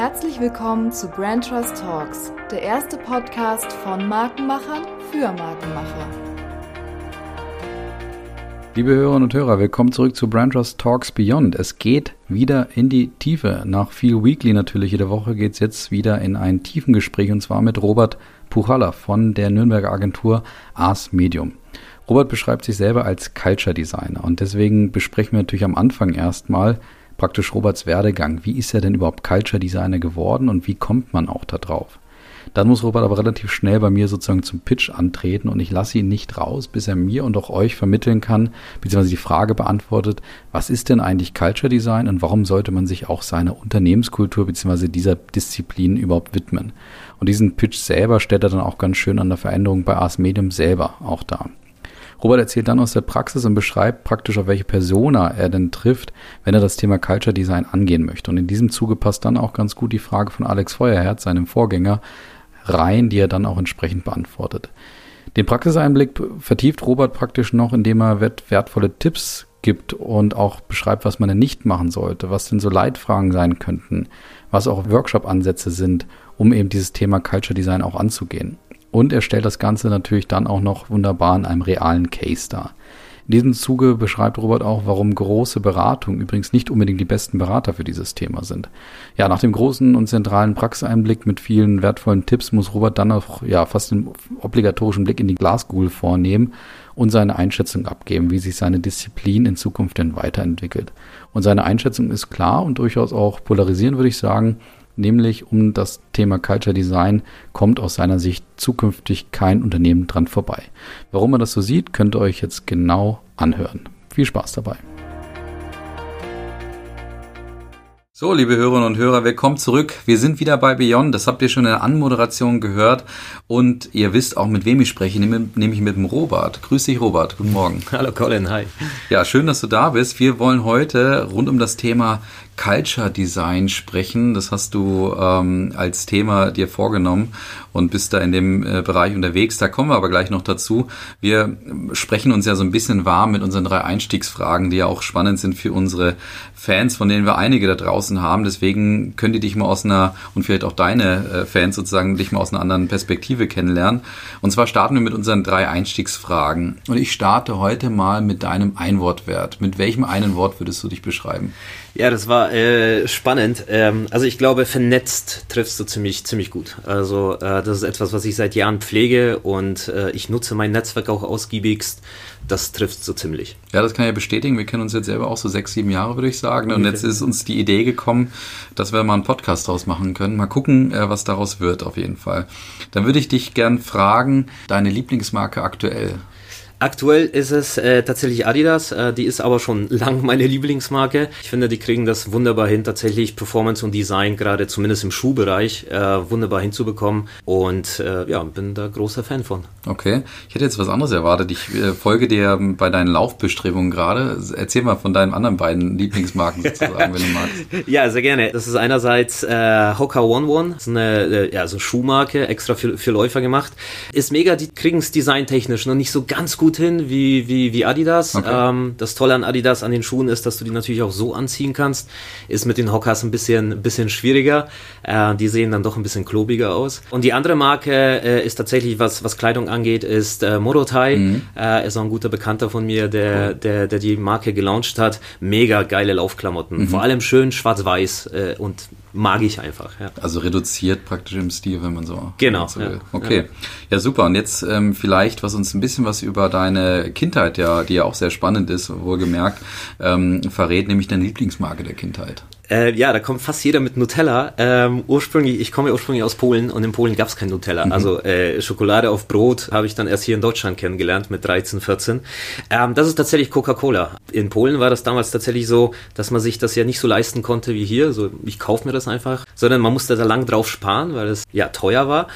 Herzlich willkommen zu Brand Trust Talks, der erste Podcast von Markenmachern für Markenmacher. Liebe Hörerinnen und Hörer, willkommen zurück zu Brand Trust Talks Beyond. Es geht wieder in die Tiefe. Nach viel Weekly natürlich jede Woche geht es jetzt wieder in ein Tiefengespräch und zwar mit Robert Puchalla von der Nürnberger Agentur Ars Medium. Robert beschreibt sich selber als Culture Designer und deswegen besprechen wir natürlich am Anfang erstmal praktisch Roberts Werdegang. Wie ist er denn überhaupt Culture Designer geworden und wie kommt man auch da drauf? Dann muss Robert aber relativ schnell bei mir sozusagen zum Pitch antreten und ich lasse ihn nicht raus, bis er mir und auch euch vermitteln kann, beziehungsweise die Frage beantwortet, was ist denn eigentlich Culture Design und warum sollte man sich auch seiner Unternehmenskultur beziehungsweise dieser Disziplin überhaupt widmen? Und diesen Pitch selber stellt er dann auch ganz schön an der Veränderung bei Ars Medium selber auch dar. Robert erzählt dann aus der Praxis und beschreibt praktisch, auf welche Persona er denn trifft, wenn er das Thema Culture Design angehen möchte. Und in diesem Zuge passt dann auch ganz gut die Frage von Alex Feuerherz, seinem Vorgänger, rein, die er dann auch entsprechend beantwortet. Den Praxiseinblick vertieft Robert praktisch noch, indem er wertvolle Tipps gibt und auch beschreibt, was man denn nicht machen sollte, was denn so Leitfragen sein könnten, was auch Workshop-Ansätze sind, um eben dieses Thema Culture Design auch anzugehen. Und er stellt das Ganze natürlich dann auch noch wunderbar in einem realen Case dar. In diesem Zuge beschreibt Robert auch, warum große Beratungen übrigens nicht unbedingt die besten Berater für dieses Thema sind. Ja, nach dem großen und zentralen Praxiseinblick mit vielen wertvollen Tipps muss Robert dann auch ja fast einen obligatorischen Blick in die Glaskugel vornehmen und seine Einschätzung abgeben, wie sich seine Disziplin in Zukunft denn weiterentwickelt. Und seine Einschätzung ist klar und durchaus auch polarisierend, würde ich sagen nämlich um das Thema Culture Design kommt aus seiner Sicht zukünftig kein Unternehmen dran vorbei. Warum er das so sieht, könnt ihr euch jetzt genau anhören. Viel Spaß dabei. So, liebe Hörerinnen und Hörer, willkommen zurück. Wir sind wieder bei Beyond. Das habt ihr schon in der Anmoderation gehört. Und ihr wisst auch, mit wem ich spreche, nämlich mit dem Robert. Grüß dich, Robert. Guten Morgen. Hallo, Colin. Hi. Ja, schön, dass du da bist. Wir wollen heute rund um das Thema Culture Design sprechen. Das hast du ähm, als Thema dir vorgenommen und bist da in dem äh, Bereich unterwegs. Da kommen wir aber gleich noch dazu. Wir sprechen uns ja so ein bisschen warm mit unseren drei Einstiegsfragen, die ja auch spannend sind für unsere Fans, von denen wir einige da draußen haben. Deswegen könnt ihr dich mal aus einer und vielleicht auch deine äh, Fans sozusagen dich mal aus einer anderen Perspektive kennenlernen. Und zwar starten wir mit unseren drei Einstiegsfragen. Und ich starte heute mal mit deinem Einwortwert. Mit welchem einen Wort würdest du dich beschreiben? Ja, das war äh, spannend. Ähm, also ich glaube, vernetzt triffst du ziemlich, ziemlich gut. Also äh, das ist etwas, was ich seit Jahren pflege und äh, ich nutze mein Netzwerk auch ausgiebigst. Das trifft so ziemlich. Ja, das kann ich ja bestätigen. Wir kennen uns jetzt selber auch so sechs, sieben Jahre, würde ich sagen. Und jetzt ist uns die Idee gekommen, dass wir mal einen Podcast daraus machen können. Mal gucken, äh, was daraus wird auf jeden Fall. Dann würde ich dich gern fragen, deine Lieblingsmarke aktuell. Aktuell ist es äh, tatsächlich Adidas, äh, die ist aber schon lang meine Lieblingsmarke. Ich finde, die kriegen das wunderbar hin, tatsächlich Performance und Design, gerade zumindest im Schuhbereich, äh, wunderbar hinzubekommen. Und äh, ja, bin da großer Fan von. Okay, ich hätte jetzt was anderes erwartet. Ich äh, folge dir bei deinen Laufbestrebungen gerade. Erzähl mal von deinen anderen beiden Lieblingsmarken sozusagen, wenn du magst. Ja, sehr gerne. Das ist einerseits äh, Hoka One One, das ist eine äh, ja, so Schuhmarke, extra für, für Läufer gemacht. Ist mega, die kriegen es designtechnisch noch nicht so ganz gut gut hin wie, wie, wie Adidas. Okay. Ähm, das Tolle an Adidas an den Schuhen ist, dass du die natürlich auch so anziehen kannst. Ist mit den Hockers ein bisschen, ein bisschen schwieriger. Äh, die sehen dann doch ein bisschen klobiger aus. Und die andere Marke äh, ist tatsächlich, was, was Kleidung angeht, ist äh, Morotai. Mhm. Äh, ist auch ein guter Bekannter von mir, der, der, der die Marke gelauncht hat. Mega geile Laufklamotten. Mhm. Vor allem schön schwarz-weiß äh, und mag ich einfach. Ja. Also reduziert praktisch im Stil, wenn man so. Genau. So ja, okay. Ja. ja. super. Und jetzt ähm, vielleicht, was uns ein bisschen was über deine Kindheit, ja, die ja auch sehr spannend ist, wohlgemerkt, ähm, verrät, nämlich deine Lieblingsmarke der Kindheit. Äh, ja, da kommt fast jeder mit Nutella. Ähm, ursprünglich, ich komme ja ursprünglich aus Polen und in Polen gab es kein Nutella. Mhm. Also äh, Schokolade auf Brot habe ich dann erst hier in Deutschland kennengelernt mit 13, 14. Ähm, das ist tatsächlich Coca-Cola. In Polen war das damals tatsächlich so, dass man sich das ja nicht so leisten konnte wie hier. So, ich kaufe mir das einfach, sondern man musste da lang drauf sparen, weil es ja teuer war.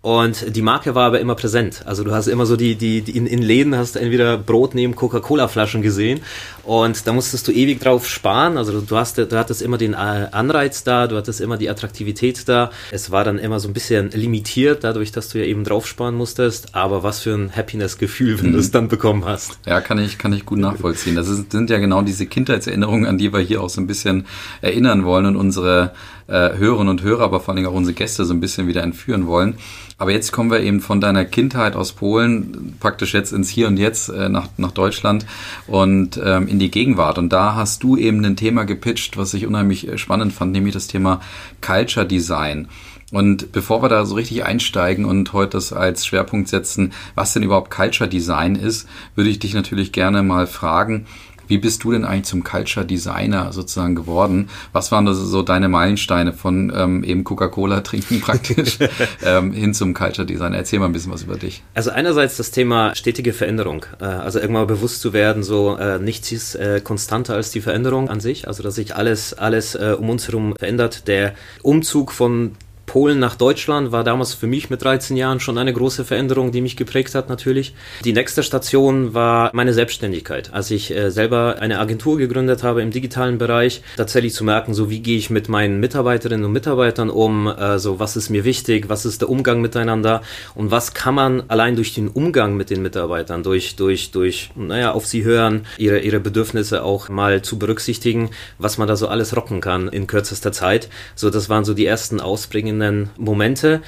Und die Marke war aber immer präsent. Also du hast immer so die, die, die in, in Läden hast du entweder Brot neben Coca-Cola-Flaschen gesehen und da musstest du ewig drauf sparen. Also du hast, du hattest immer den Anreiz da, du hattest immer die Attraktivität da. Es war dann immer so ein bisschen limitiert, dadurch, dass du ja eben drauf sparen musstest. Aber was für ein Happiness-Gefühl, wenn mhm. du es dann bekommen hast. Ja, kann ich, kann ich gut nachvollziehen. Das ist, sind ja genau diese Kindheitserinnerungen, an die wir hier auch so ein bisschen erinnern wollen und unsere äh, Hörerinnen und Hörer, aber vor allem auch unsere Gäste so ein bisschen wieder entführen wollen. Aber jetzt kommen wir eben von deiner Kindheit aus Polen praktisch jetzt ins Hier und Jetzt äh, nach, nach Deutschland und ähm, in die Gegenwart. Und da hast du eben ein Thema gepitcht, was ich unheimlich äh, spannend fand, nämlich das Thema Culture Design. Und bevor wir da so richtig einsteigen und heute das als Schwerpunkt setzen, was denn überhaupt Culture Design ist, würde ich dich natürlich gerne mal fragen, wie bist du denn eigentlich zum Culture Designer sozusagen geworden? Was waren das so deine Meilensteine von ähm, eben Coca-Cola trinken praktisch ähm, hin zum Culture Designer? Erzähl mal ein bisschen was über dich. Also einerseits das Thema stetige Veränderung. Äh, also irgendwann bewusst zu werden, so äh, nichts ist äh, konstanter als die Veränderung an sich. Also dass sich alles, alles äh, um uns herum verändert. Der Umzug von Polen nach Deutschland war damals für mich mit 13 Jahren schon eine große Veränderung, die mich geprägt hat natürlich. Die nächste Station war meine Selbstständigkeit. Als ich äh, selber eine Agentur gegründet habe im digitalen Bereich, tatsächlich zu merken, so wie gehe ich mit meinen Mitarbeiterinnen und Mitarbeitern um, äh, so was ist mir wichtig, was ist der Umgang miteinander und was kann man allein durch den Umgang mit den Mitarbeitern, durch, durch, durch, naja, auf sie hören, ihre, ihre Bedürfnisse auch mal zu berücksichtigen, was man da so alles rocken kann in kürzester Zeit. So, das waren so die ersten Ausbringenden einzelnen Momente.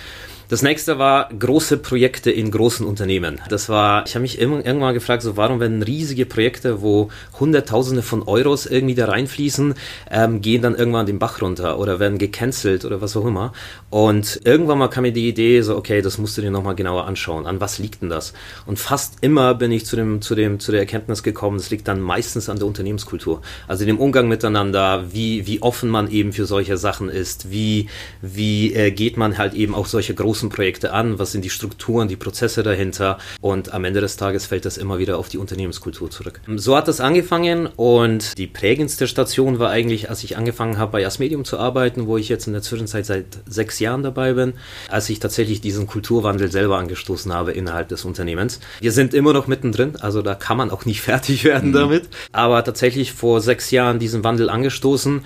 Das nächste war große Projekte in großen Unternehmen. Das war, ich habe mich irgendwann gefragt, so warum werden riesige Projekte, wo Hunderttausende von Euros irgendwie da reinfließen, ähm, gehen dann irgendwann den Bach runter oder werden gecancelt oder was auch immer. Und irgendwann mal kam mir die Idee, so okay, das musst du dir nochmal genauer anschauen. An was liegt denn das? Und fast immer bin ich zu dem, zu dem, zu der Erkenntnis gekommen, es liegt dann meistens an der Unternehmenskultur. Also dem Umgang miteinander, wie, wie offen man eben für solche Sachen ist, wie, wie äh, geht man halt eben auch solche großen großen Projekte an, was sind die Strukturen, die Prozesse dahinter und am Ende des Tages fällt das immer wieder auf die Unternehmenskultur zurück. So hat das angefangen und die prägendste Station war eigentlich, als ich angefangen habe bei Asmedium zu arbeiten, wo ich jetzt in der Zwischenzeit seit sechs Jahren dabei bin, als ich tatsächlich diesen Kulturwandel selber angestoßen habe innerhalb des Unternehmens. Wir sind immer noch mittendrin, also da kann man auch nicht fertig werden mhm. damit, aber tatsächlich vor sechs Jahren diesen Wandel angestoßen,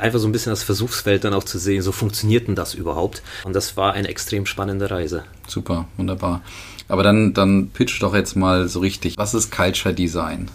einfach so ein bisschen das Versuchsfeld dann auch zu sehen, so funktioniert denn das überhaupt? Und das war eine extrem spannende Reise. Super, wunderbar. Aber dann, dann pitch doch jetzt mal so richtig. Was ist Culture Design?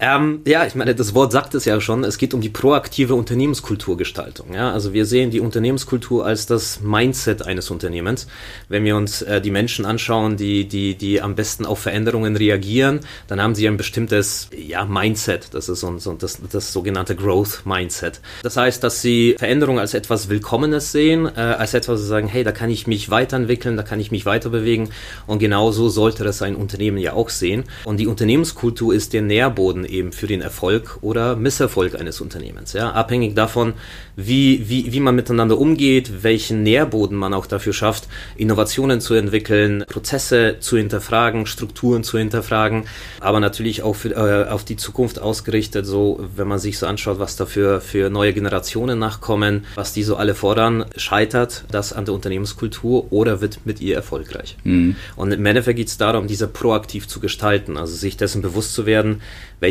Ähm, ja, ich meine, das Wort sagt es ja schon. Es geht um die proaktive Unternehmenskulturgestaltung. Ja, also wir sehen die Unternehmenskultur als das Mindset eines Unternehmens. Wenn wir uns äh, die Menschen anschauen, die, die, die am besten auf Veränderungen reagieren, dann haben sie ein bestimmtes, ja, Mindset. Das ist so, so das, das sogenannte Growth Mindset. Das heißt, dass sie Veränderungen als etwas Willkommenes sehen, äh, als etwas, sie sagen, hey, da kann ich mich weiterentwickeln, da kann ich mich weiterbewegen. Und genauso sollte das ein Unternehmen ja auch sehen. Und die Unternehmenskultur ist der Nährboden eben für den Erfolg oder Misserfolg eines Unternehmens. Ja? Abhängig davon, wie, wie, wie man miteinander umgeht, welchen Nährboden man auch dafür schafft, Innovationen zu entwickeln, Prozesse zu hinterfragen, Strukturen zu hinterfragen, aber natürlich auch für, äh, auf die Zukunft ausgerichtet, so wenn man sich so anschaut, was dafür für neue Generationen nachkommen, was die so alle fordern, scheitert das an der Unternehmenskultur oder wird mit ihr erfolgreich. Mhm. Und im Endeffekt geht es darum, diese proaktiv zu gestalten, also sich dessen bewusst zu werden,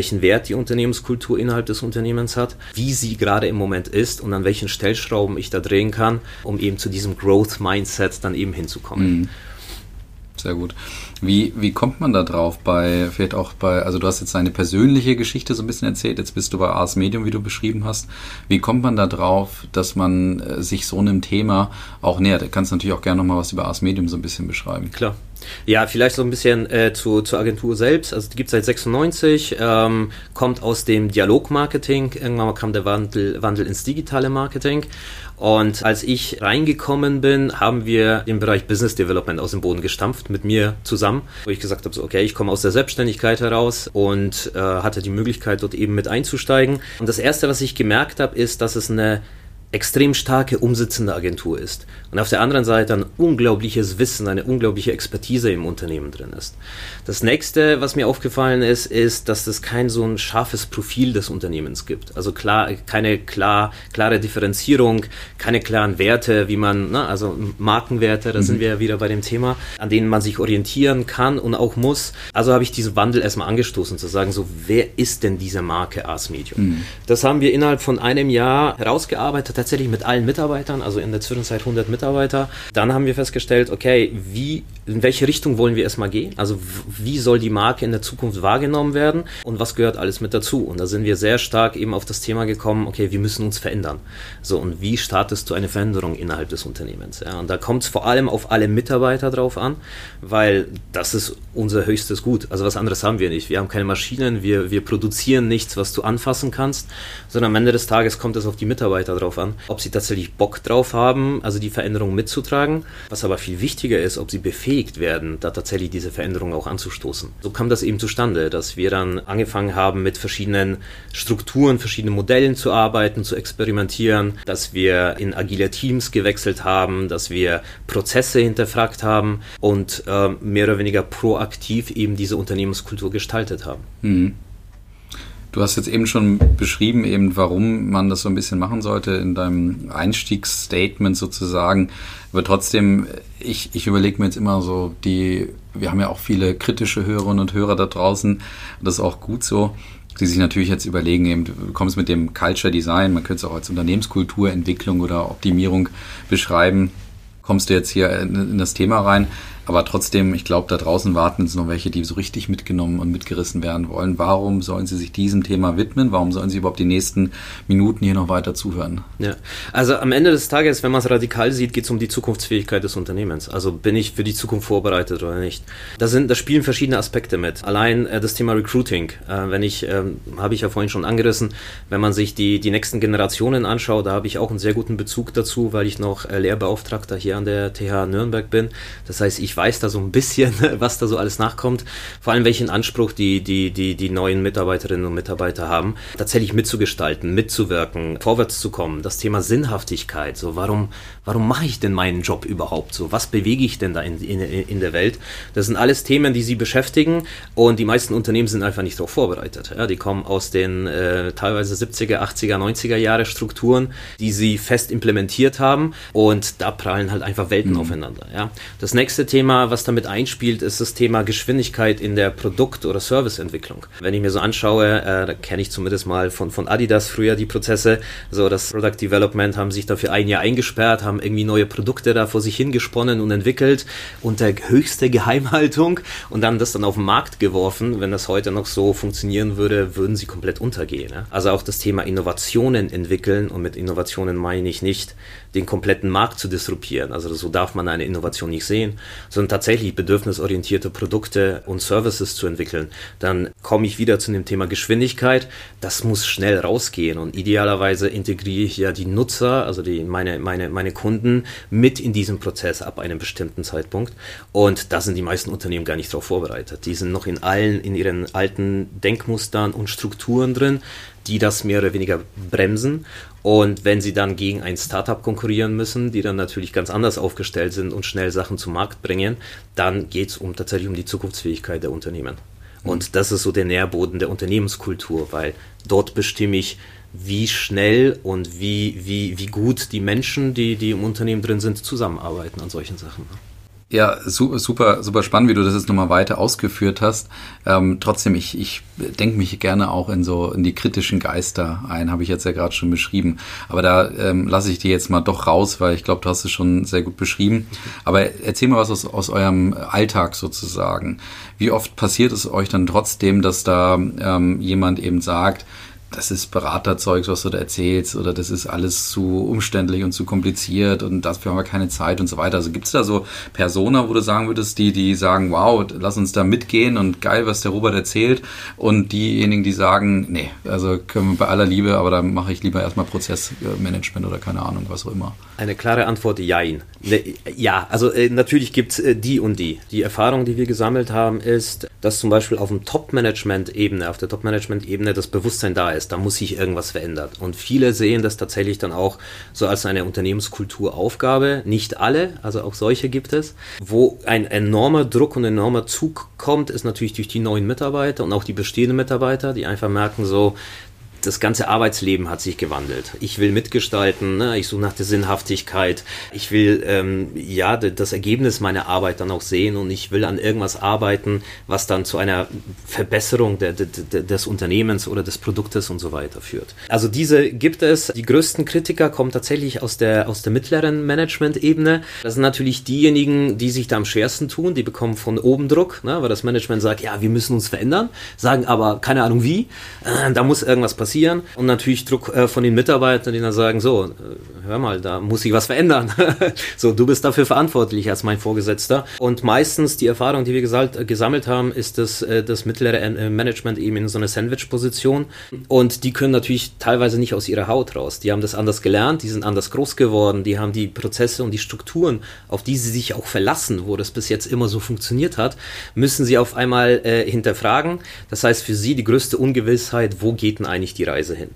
welchen Wert die Unternehmenskultur innerhalb des Unternehmens hat, wie sie gerade im Moment ist und an welchen Stellschrauben ich da drehen kann, um eben zu diesem Growth Mindset dann eben hinzukommen. Mhm. Sehr gut. Wie, wie kommt man da drauf bei, vielleicht auch bei, also du hast jetzt deine persönliche Geschichte so ein bisschen erzählt, jetzt bist du bei Ars Medium, wie du beschrieben hast. Wie kommt man da drauf, dass man äh, sich so einem Thema auch nähert? Du kannst natürlich auch gerne nochmal was über Ars Medium so ein bisschen beschreiben. Klar. Ja, vielleicht so ein bisschen äh, zu, zur Agentur selbst. Also die gibt es seit 96, ähm, kommt aus dem Dialogmarketing. Irgendwann kam der Wandel, Wandel ins digitale Marketing. Und als ich reingekommen bin, haben wir den Bereich Business Development aus dem Boden gestampft mit mir zusammen, wo ich gesagt habe, so, okay, ich komme aus der Selbstständigkeit heraus und äh, hatte die Möglichkeit, dort eben mit einzusteigen. Und das Erste, was ich gemerkt habe, ist, dass es eine extrem starke umsitzende Agentur ist und auf der anderen Seite ein unglaubliches Wissen, eine unglaubliche Expertise im Unternehmen drin ist. Das nächste, was mir aufgefallen ist, ist, dass es kein so ein scharfes Profil des Unternehmens gibt. Also klar, keine klar, klare Differenzierung, keine klaren Werte, wie man, na, also Markenwerte, da mhm. sind wir ja wieder bei dem Thema, an denen man sich orientieren kann und auch muss. Also habe ich diesen Wandel erstmal angestoßen, zu sagen, so, wer ist denn diese Marke Ars Medium? Mhm. Das haben wir innerhalb von einem Jahr herausgearbeitet, tatsächlich mit allen Mitarbeitern, also in der Zwischenzeit 100 Mitarbeiter. Dann haben wir festgestellt, okay, wie, in welche Richtung wollen wir erstmal gehen? Also wie soll die Marke in der Zukunft wahrgenommen werden und was gehört alles mit dazu? Und da sind wir sehr stark eben auf das Thema gekommen, okay, wir müssen uns verändern. So, und wie startest du eine Veränderung innerhalb des Unternehmens? Ja, und da kommt es vor allem auf alle Mitarbeiter drauf an, weil das ist unser höchstes Gut. Also was anderes haben wir nicht. Wir haben keine Maschinen, wir, wir produzieren nichts, was du anfassen kannst, sondern am Ende des Tages kommt es auf die Mitarbeiter drauf an, ob sie tatsächlich Bock drauf haben, also die Veränderung mitzutragen. Was aber viel wichtiger ist, ob sie befähigt werden, da tatsächlich diese Veränderung auch anzustoßen. So kam das eben zustande, dass wir dann angefangen haben, mit verschiedenen Strukturen, verschiedenen Modellen zu arbeiten, zu experimentieren, dass wir in agile Teams gewechselt haben, dass wir Prozesse hinterfragt haben und äh, mehr oder weniger proaktiv eben diese Unternehmenskultur gestaltet haben. Mhm. Du hast jetzt eben schon beschrieben, eben warum man das so ein bisschen machen sollte in deinem Einstiegsstatement sozusagen. Aber trotzdem, ich, ich überlege mir jetzt immer so, die, wir haben ja auch viele kritische Hörerinnen und Hörer da draußen. Das ist auch gut so die sich natürlich jetzt überlegen, eben, du kommst mit dem Culture Design, man könnte es auch als Unternehmenskulturentwicklung oder Optimierung beschreiben, kommst du jetzt hier in, in das Thema rein. Aber trotzdem, ich glaube, da draußen warten jetzt noch welche, die so richtig mitgenommen und mitgerissen werden wollen. Warum sollen sie sich diesem Thema widmen? Warum sollen sie überhaupt die nächsten Minuten hier noch weiter zuhören? Ja, also am Ende des Tages, wenn man es radikal sieht, geht es um die Zukunftsfähigkeit des Unternehmens. Also bin ich für die Zukunft vorbereitet oder nicht? Da sind, da spielen verschiedene Aspekte mit. Allein äh, das Thema Recruiting, äh, wenn ich, äh, habe ich ja vorhin schon angerissen, wenn man sich die, die nächsten Generationen anschaut, da habe ich auch einen sehr guten Bezug dazu, weil ich noch äh, Lehrbeauftragter hier an der TH Nürnberg bin. Das heißt, ich weiß da so ein bisschen, was da so alles nachkommt. Vor allem welchen Anspruch die, die, die, die neuen Mitarbeiterinnen und Mitarbeiter haben, tatsächlich mitzugestalten, mitzuwirken, vorwärts zu kommen. Das Thema Sinnhaftigkeit, so warum, warum mache ich denn meinen Job überhaupt so? Was bewege ich denn da in, in, in der Welt? Das sind alles Themen, die sie beschäftigen und die meisten Unternehmen sind einfach nicht darauf vorbereitet. Ja, die kommen aus den äh, teilweise 70er, 80er, 90er Jahre Strukturen, die sie fest implementiert haben und da prallen halt einfach Welten mhm. aufeinander. Ja. Das nächste Thema Thema, was damit einspielt, ist das Thema Geschwindigkeit in der Produkt- oder Serviceentwicklung. Wenn ich mir so anschaue, äh, da kenne ich zumindest mal von, von Adidas früher die Prozesse, so das Product Development haben sich dafür ein Jahr eingesperrt, haben irgendwie neue Produkte da vor sich hingesponnen und entwickelt unter höchster Geheimhaltung und dann das dann auf den Markt geworfen. Wenn das heute noch so funktionieren würde, würden sie komplett untergehen. Ne? Also auch das Thema Innovationen entwickeln und mit Innovationen meine ich nicht den kompletten Markt zu disruptieren. Also so darf man eine Innovation nicht sehen, sondern tatsächlich bedürfnisorientierte Produkte und Services zu entwickeln. Dann komme ich wieder zu dem Thema Geschwindigkeit. Das muss schnell rausgehen und idealerweise integriere ich ja die Nutzer, also die, meine, meine, meine Kunden mit in diesem Prozess ab einem bestimmten Zeitpunkt. Und da sind die meisten Unternehmen gar nicht darauf vorbereitet. Die sind noch in allen, in ihren alten Denkmustern und Strukturen drin die das mehr oder weniger bremsen. Und wenn sie dann gegen ein Startup konkurrieren müssen, die dann natürlich ganz anders aufgestellt sind und schnell Sachen zum Markt bringen, dann geht es um, tatsächlich um die Zukunftsfähigkeit der Unternehmen. Und das ist so der Nährboden der Unternehmenskultur, weil dort bestimme ich, wie schnell und wie, wie, wie gut die Menschen, die, die im Unternehmen drin sind, zusammenarbeiten an solchen Sachen. Ja, super, super spannend, wie du das jetzt nochmal weiter ausgeführt hast. Ähm, trotzdem, ich, ich denke mich gerne auch in so in die kritischen Geister ein, habe ich jetzt ja gerade schon beschrieben. Aber da ähm, lasse ich dir jetzt mal doch raus, weil ich glaube, du hast es schon sehr gut beschrieben. Aber erzähl mal was aus, aus eurem Alltag sozusagen. Wie oft passiert es euch dann trotzdem, dass da ähm, jemand eben sagt, das ist Beraterzeugs, was du da erzählst, oder das ist alles zu umständlich und zu kompliziert und dafür haben wir keine Zeit und so weiter. Also gibt es da so Persona, wo du sagen würdest, die, die sagen, wow, lass uns da mitgehen und geil, was der Robert erzählt, und diejenigen, die sagen, nee, also können wir bei aller Liebe, aber da mache ich lieber erstmal Prozessmanagement oder keine Ahnung, was auch immer. Eine klare Antwort, jein. Ne, ja, also äh, natürlich gibt es äh, die und die. Die Erfahrung, die wir gesammelt haben, ist, dass zum Beispiel auf dem Top-Management-Ebene, auf der Top-Management-Ebene das Bewusstsein da ist, da muss sich irgendwas verändern. Und viele sehen das tatsächlich dann auch so als eine Unternehmenskulturaufgabe. Nicht alle, also auch solche gibt es. Wo ein enormer Druck und enormer Zug kommt, ist natürlich durch die neuen Mitarbeiter und auch die bestehenden Mitarbeiter, die einfach merken so, das ganze Arbeitsleben hat sich gewandelt. Ich will mitgestalten, ne? ich suche nach der Sinnhaftigkeit, ich will ähm, ja das Ergebnis meiner Arbeit dann auch sehen und ich will an irgendwas arbeiten, was dann zu einer Verbesserung der, der, des Unternehmens oder des Produktes und so weiter führt. Also diese gibt es. Die größten Kritiker kommen tatsächlich aus der, aus der mittleren Management-Ebene. Das sind natürlich diejenigen, die sich da am schwersten tun, die bekommen von oben Druck, ne? weil das Management sagt, ja, wir müssen uns verändern, sagen aber keine Ahnung wie, äh, da muss irgendwas passieren passieren und natürlich Druck äh, von den Mitarbeitern, die dann sagen, so, äh, hör mal, da muss sich was verändern. so, du bist dafür verantwortlich als mein Vorgesetzter. Und meistens die Erfahrung, die wir gesagt, gesammelt haben, ist dass äh, das mittlere äh, Management eben in so einer Sandwich-Position und die können natürlich teilweise nicht aus ihrer Haut raus. Die haben das anders gelernt, die sind anders groß geworden, die haben die Prozesse und die Strukturen, auf die sie sich auch verlassen, wo das bis jetzt immer so funktioniert hat, müssen sie auf einmal äh, hinterfragen. Das heißt für sie die größte Ungewissheit, wo geht denn eigentlich die Reise hin.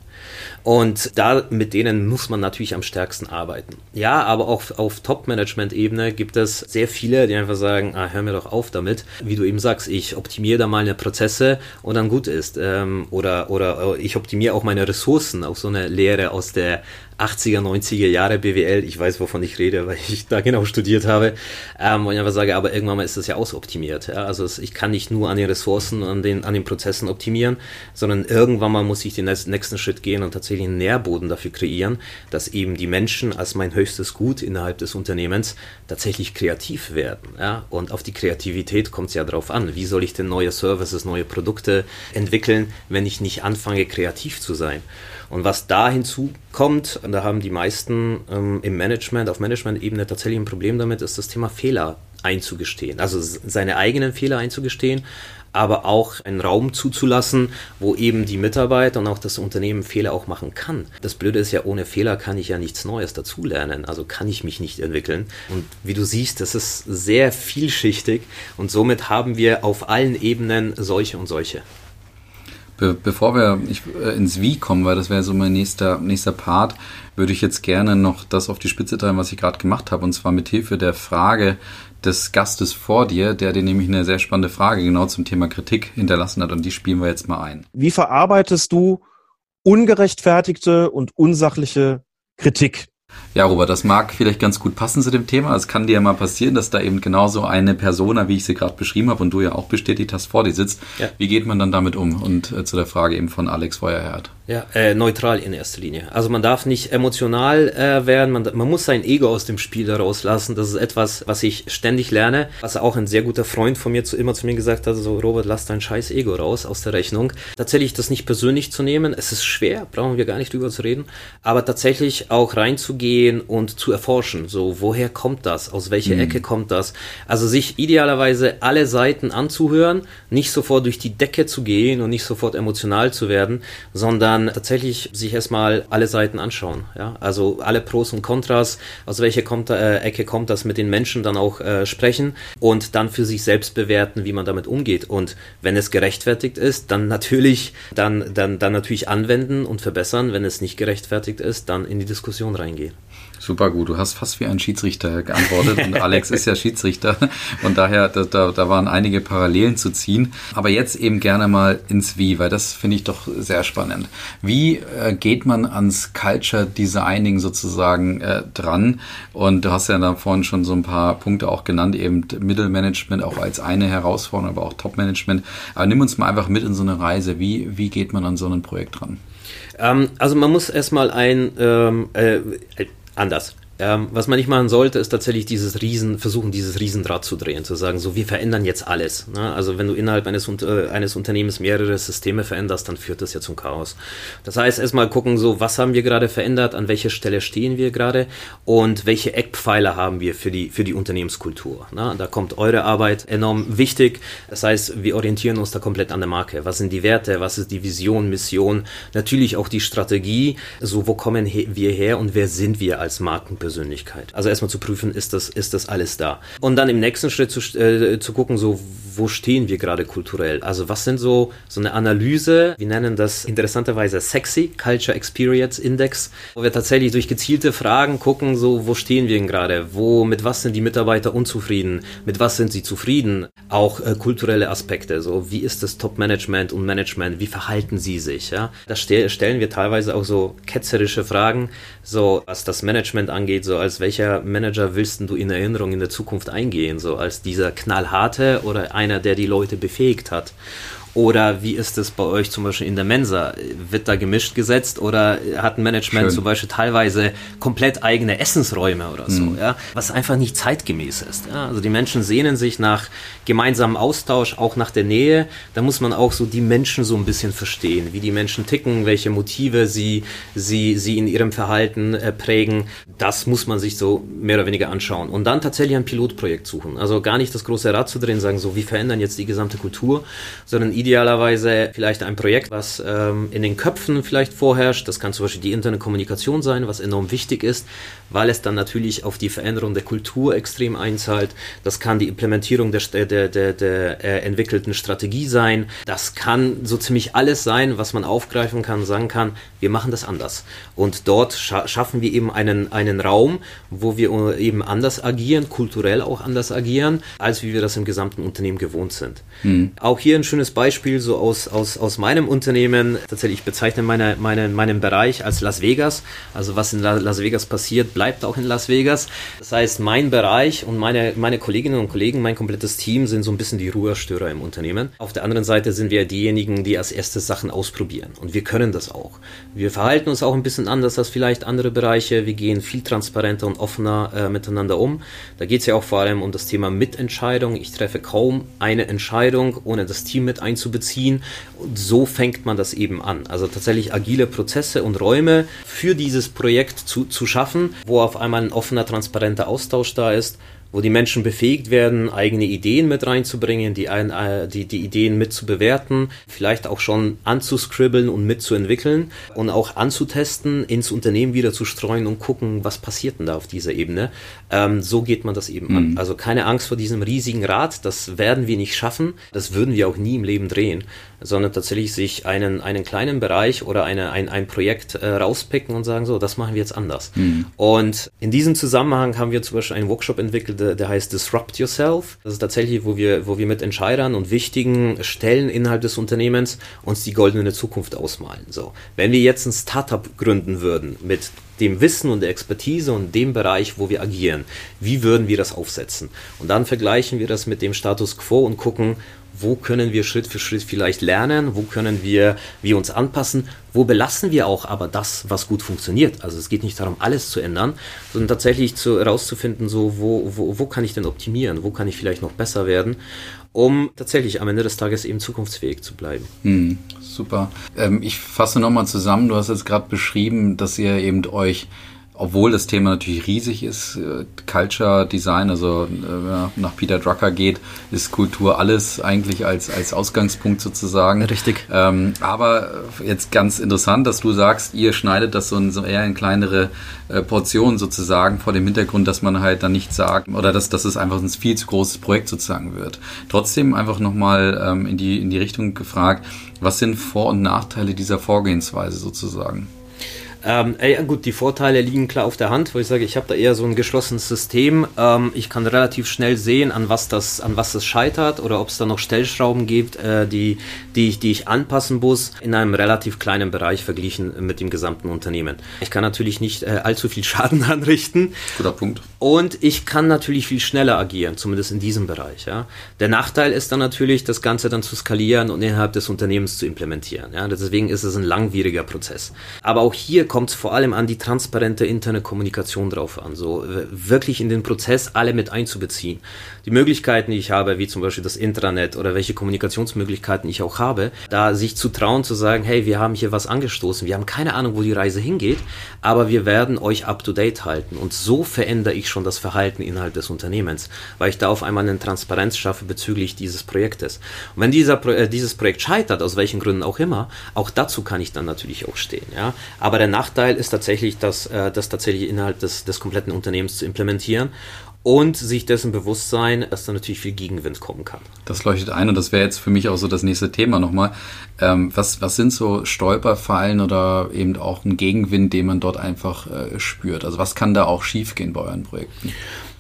Und da mit denen muss man natürlich am stärksten arbeiten. Ja, aber auch auf Top-Management-Ebene gibt es sehr viele, die einfach sagen, ah, hör mir doch auf damit. Wie du eben sagst, ich optimiere da mal eine Prozesse und dann gut ist. Ähm, oder, oder ich optimiere auch meine Ressourcen, auch so eine Lehre aus der 80er, 90er Jahre BWL, ich weiß, wovon ich rede, weil ich da genau studiert habe, ähm, und ich einfach sage, aber irgendwann mal ist das ja ausoptimiert. Ja? Also ich kann nicht nur an den Ressourcen, an den, an den Prozessen optimieren, sondern irgendwann mal muss ich den nächsten Schritt gehen und tatsächlich einen Nährboden dafür kreieren, dass eben die Menschen als mein höchstes Gut innerhalb des Unternehmens tatsächlich kreativ werden. Ja? Und auf die Kreativität kommt es ja drauf an. Wie soll ich denn neue Services, neue Produkte entwickeln, wenn ich nicht anfange, kreativ zu sein? Und was da hinzukommt, da haben die meisten ähm, im Management, auf Management-Ebene tatsächlich ein Problem damit, ist das Thema Fehler einzugestehen. Also seine eigenen Fehler einzugestehen, aber auch einen Raum zuzulassen, wo eben die Mitarbeiter und auch das Unternehmen Fehler auch machen kann. Das Blöde ist ja, ohne Fehler kann ich ja nichts Neues dazulernen, also kann ich mich nicht entwickeln. Und wie du siehst, das ist sehr vielschichtig und somit haben wir auf allen Ebenen solche und solche. Be bevor wir ich, äh, ins Wie kommen, weil das wäre so mein nächster, nächster Part, würde ich jetzt gerne noch das auf die Spitze treiben, was ich gerade gemacht habe, und zwar mit Hilfe der Frage des Gastes vor dir, der dir nämlich eine sehr spannende Frage genau zum Thema Kritik hinterlassen hat, und die spielen wir jetzt mal ein. Wie verarbeitest du ungerechtfertigte und unsachliche Kritik? Ja, Robert, das mag vielleicht ganz gut passen zu dem Thema. Es kann dir ja mal passieren, dass da eben genauso eine Persona, wie ich sie gerade beschrieben habe und du ja auch bestätigt hast, vor dir sitzt. Ja. Wie geht man dann damit um? Und äh, zu der Frage eben von Alex Feuerherd. Ja, äh, neutral in erster Linie. Also man darf nicht emotional äh, werden, man, man muss sein Ego aus dem Spiel da rauslassen. Das ist etwas, was ich ständig lerne, was auch ein sehr guter Freund von mir zu, immer zu mir gesagt hat, so Robert, lass dein scheiß Ego raus aus der Rechnung. Tatsächlich das nicht persönlich zu nehmen, es ist schwer, brauchen wir gar nicht drüber zu reden, aber tatsächlich auch reinzugehen und zu erforschen, so woher kommt das, aus welcher mhm. Ecke kommt das. Also sich idealerweise alle Seiten anzuhören, nicht sofort durch die Decke zu gehen und nicht sofort emotional zu werden, sondern tatsächlich sich erstmal alle Seiten anschauen. Ja? Also alle Pros und Kontras, aus welcher kommt, äh, Ecke kommt das mit den Menschen dann auch äh, sprechen und dann für sich selbst bewerten, wie man damit umgeht. Und wenn es gerechtfertigt ist, dann natürlich, dann, dann, dann natürlich anwenden und verbessern. Wenn es nicht gerechtfertigt ist, dann in die Diskussion reingehen. Super gut. Du hast fast wie ein Schiedsrichter geantwortet und Alex ist ja Schiedsrichter und daher, da, da, da waren einige Parallelen zu ziehen. Aber jetzt eben gerne mal ins Wie, weil das finde ich doch sehr spannend. Wie äh, geht man ans Culture Designing sozusagen äh, dran? Und du hast ja da vorhin schon so ein paar Punkte auch genannt, eben Mittelmanagement auch als eine Herausforderung, aber auch Top-Management. Aber nimm uns mal einfach mit in so eine Reise. Wie, wie geht man an so ein Projekt dran? Ähm, also man muss erstmal ein ähm, äh, anders. Ähm, was man nicht machen sollte, ist tatsächlich dieses Riesen, versuchen, dieses Riesendraht zu drehen, zu sagen, so, wir verändern jetzt alles. Ne? Also wenn du innerhalb eines, äh, eines Unternehmens mehrere Systeme veränderst, dann führt das ja zum Chaos. Das heißt, erstmal gucken, so, was haben wir gerade verändert, an welcher Stelle stehen wir gerade und welche Eckpfeiler haben wir für die, für die Unternehmenskultur. Ne? Da kommt eure Arbeit enorm wichtig. Das heißt, wir orientieren uns da komplett an der Marke. Was sind die Werte, was ist die Vision, Mission, natürlich auch die Strategie, so, wo kommen wir her und wer sind wir als Markenperson? Persönlichkeit. Also erstmal zu prüfen, ist das, ist das alles da. Und dann im nächsten Schritt zu, äh, zu gucken, so, wo stehen wir gerade kulturell? Also was sind so, so eine Analyse, wir nennen das interessanterweise Sexy Culture Experience Index, wo wir tatsächlich durch gezielte Fragen gucken, so, wo stehen wir gerade? Wo, mit was sind die Mitarbeiter unzufrieden? Mit was sind sie zufrieden? Auch äh, kulturelle Aspekte, so, wie ist das Top-Management und Management? Wie verhalten sie sich? Ja? Da ste stellen wir teilweise auch so ketzerische Fragen, so, was das Management angeht, so, als welcher Manager willst du in Erinnerung in der Zukunft eingehen? So, als dieser knallharte oder einer, der die Leute befähigt hat. Oder wie ist es bei euch zum Beispiel in der Mensa? Wird da gemischt gesetzt oder hat ein Management Schön. zum Beispiel teilweise komplett eigene Essensräume oder so, mhm. ja? Was einfach nicht zeitgemäß ist. Ja? Also die Menschen sehnen sich nach gemeinsamen Austausch, auch nach der Nähe. Da muss man auch so die Menschen so ein bisschen verstehen, wie die Menschen ticken, welche Motive sie, sie, sie in ihrem Verhalten äh, prägen. Das muss man sich so mehr oder weniger anschauen. Und dann tatsächlich ein Pilotprojekt suchen. Also gar nicht das große Rad zu drehen, sagen so, wie verändern jetzt die gesamte Kultur, sondern idealerweise vielleicht ein Projekt, was ähm, in den Köpfen vielleicht vorherrscht. Das kann zum Beispiel die interne Kommunikation sein, was enorm wichtig ist, weil es dann natürlich auf die Veränderung der Kultur extrem einzahlt. Das kann die Implementierung der, der, der, der äh, entwickelten Strategie sein. Das kann so ziemlich alles sein, was man aufgreifen kann, sagen kann, wir machen das anders. Und dort scha schaffen wir eben einen, einen Raum, wo wir eben anders agieren, kulturell auch anders agieren, als wie wir das im gesamten Unternehmen gewohnt sind. Mhm. Auch hier ein schönes Beispiel so aus, aus, aus meinem Unternehmen. Tatsächlich, ich bezeichne meine, meine, meinen Bereich als Las Vegas. Also was in Las Vegas passiert, bleibt auch in Las Vegas. Das heißt, mein Bereich und meine, meine Kolleginnen und Kollegen, mein komplettes Team sind so ein bisschen die Ruhestörer im Unternehmen. Auf der anderen Seite sind wir diejenigen, die als erstes Sachen ausprobieren. Und wir können das auch. Wir verhalten uns auch ein bisschen anders als vielleicht andere Bereiche. Wir gehen viel transparenter und offener äh, miteinander um. Da geht es ja auch vor allem um das Thema Mitentscheidung. Ich treffe kaum eine Entscheidung, ohne das Team mit einzubeziehen. Und so fängt man das eben an. Also tatsächlich agile Prozesse und Räume für dieses Projekt zu, zu schaffen, wo auf einmal ein offener, transparenter Austausch da ist wo die Menschen befähigt werden, eigene Ideen mit reinzubringen, die, äh, die, die Ideen mit zu bewerten, vielleicht auch schon anzuscribbeln und mitzuentwickeln und auch anzutesten, ins Unternehmen wieder zu streuen und gucken, was passiert denn da auf dieser Ebene. Ähm, so geht man das eben mhm. an. Also keine Angst vor diesem riesigen Rad, das werden wir nicht schaffen, das würden wir auch nie im Leben drehen sondern tatsächlich sich einen, einen kleinen Bereich oder eine, ein, ein Projekt äh, rauspicken und sagen, so, das machen wir jetzt anders. Mhm. Und in diesem Zusammenhang haben wir zum Beispiel einen Workshop entwickelt, der, der heißt Disrupt Yourself. Das ist tatsächlich, wo wir, wo wir mit Entscheidern und wichtigen Stellen innerhalb des Unternehmens uns die goldene Zukunft ausmalen. So, wenn wir jetzt ein Startup gründen würden mit dem Wissen und der Expertise und dem Bereich, wo wir agieren, wie würden wir das aufsetzen? Und dann vergleichen wir das mit dem Status quo und gucken, wo können wir Schritt für Schritt vielleicht lernen, wo können wir, wir uns anpassen, wo belassen wir auch aber das, was gut funktioniert. Also es geht nicht darum, alles zu ändern, sondern tatsächlich zu, herauszufinden, so, wo, wo, wo kann ich denn optimieren, wo kann ich vielleicht noch besser werden, um tatsächlich am Ende des Tages eben zukunftsfähig zu bleiben. Hm, super. Ähm, ich fasse nochmal zusammen, du hast jetzt gerade beschrieben, dass ihr eben euch obwohl das Thema natürlich riesig ist, äh, Culture Design, also äh, nach Peter Drucker geht, ist Kultur alles eigentlich als, als Ausgangspunkt sozusagen. Richtig. Ähm, aber jetzt ganz interessant, dass du sagst, ihr schneidet das so, in, so eher in kleinere äh, Portionen sozusagen vor dem Hintergrund, dass man halt dann nicht sagt oder dass, dass es einfach ein viel zu großes Projekt sozusagen wird. Trotzdem einfach nochmal ähm, in, die, in die Richtung gefragt, was sind Vor- und Nachteile dieser Vorgehensweise sozusagen? Ähm, ey, gut, die Vorteile liegen klar auf der Hand, wo ich sage, ich habe da eher so ein geschlossenes System. Ähm, ich kann relativ schnell sehen, an was das, an was das scheitert oder ob es da noch Stellschrauben gibt, äh, die, die, ich, die ich anpassen muss in einem relativ kleinen Bereich verglichen mit dem gesamten Unternehmen. Ich kann natürlich nicht äh, allzu viel Schaden anrichten. Guter Punkt. Und ich kann natürlich viel schneller agieren, zumindest in diesem Bereich. Ja. Der Nachteil ist dann natürlich, das Ganze dann zu skalieren und innerhalb des Unternehmens zu implementieren. Ja. Deswegen ist es ein langwieriger Prozess. Aber auch hier kommt es vor allem an die transparente interne Kommunikation drauf an, so wirklich in den Prozess alle mit einzubeziehen. Die Möglichkeiten, die ich habe, wie zum Beispiel das Intranet oder welche Kommunikationsmöglichkeiten ich auch habe, da sich zu trauen zu sagen, hey, wir haben hier was angestoßen, wir haben keine Ahnung, wo die Reise hingeht, aber wir werden euch up to date halten und so verändere ich schon das Verhalten innerhalb des Unternehmens, weil ich da auf einmal eine Transparenz schaffe bezüglich dieses Projektes. Und wenn dieser, äh, dieses Projekt scheitert, aus welchen Gründen auch immer, auch dazu kann ich dann natürlich auch stehen, ja. Aber der Nachteil ist tatsächlich, dass äh, das tatsächlich innerhalb des, des kompletten Unternehmens zu implementieren und sich dessen bewusst sein, dass da natürlich viel Gegenwind kommen kann. Das leuchtet ein und das wäre jetzt für mich auch so das nächste Thema nochmal. Ähm, was, was sind so Stolperfallen oder eben auch ein Gegenwind, den man dort einfach äh, spürt? Also was kann da auch schiefgehen bei euren Projekten?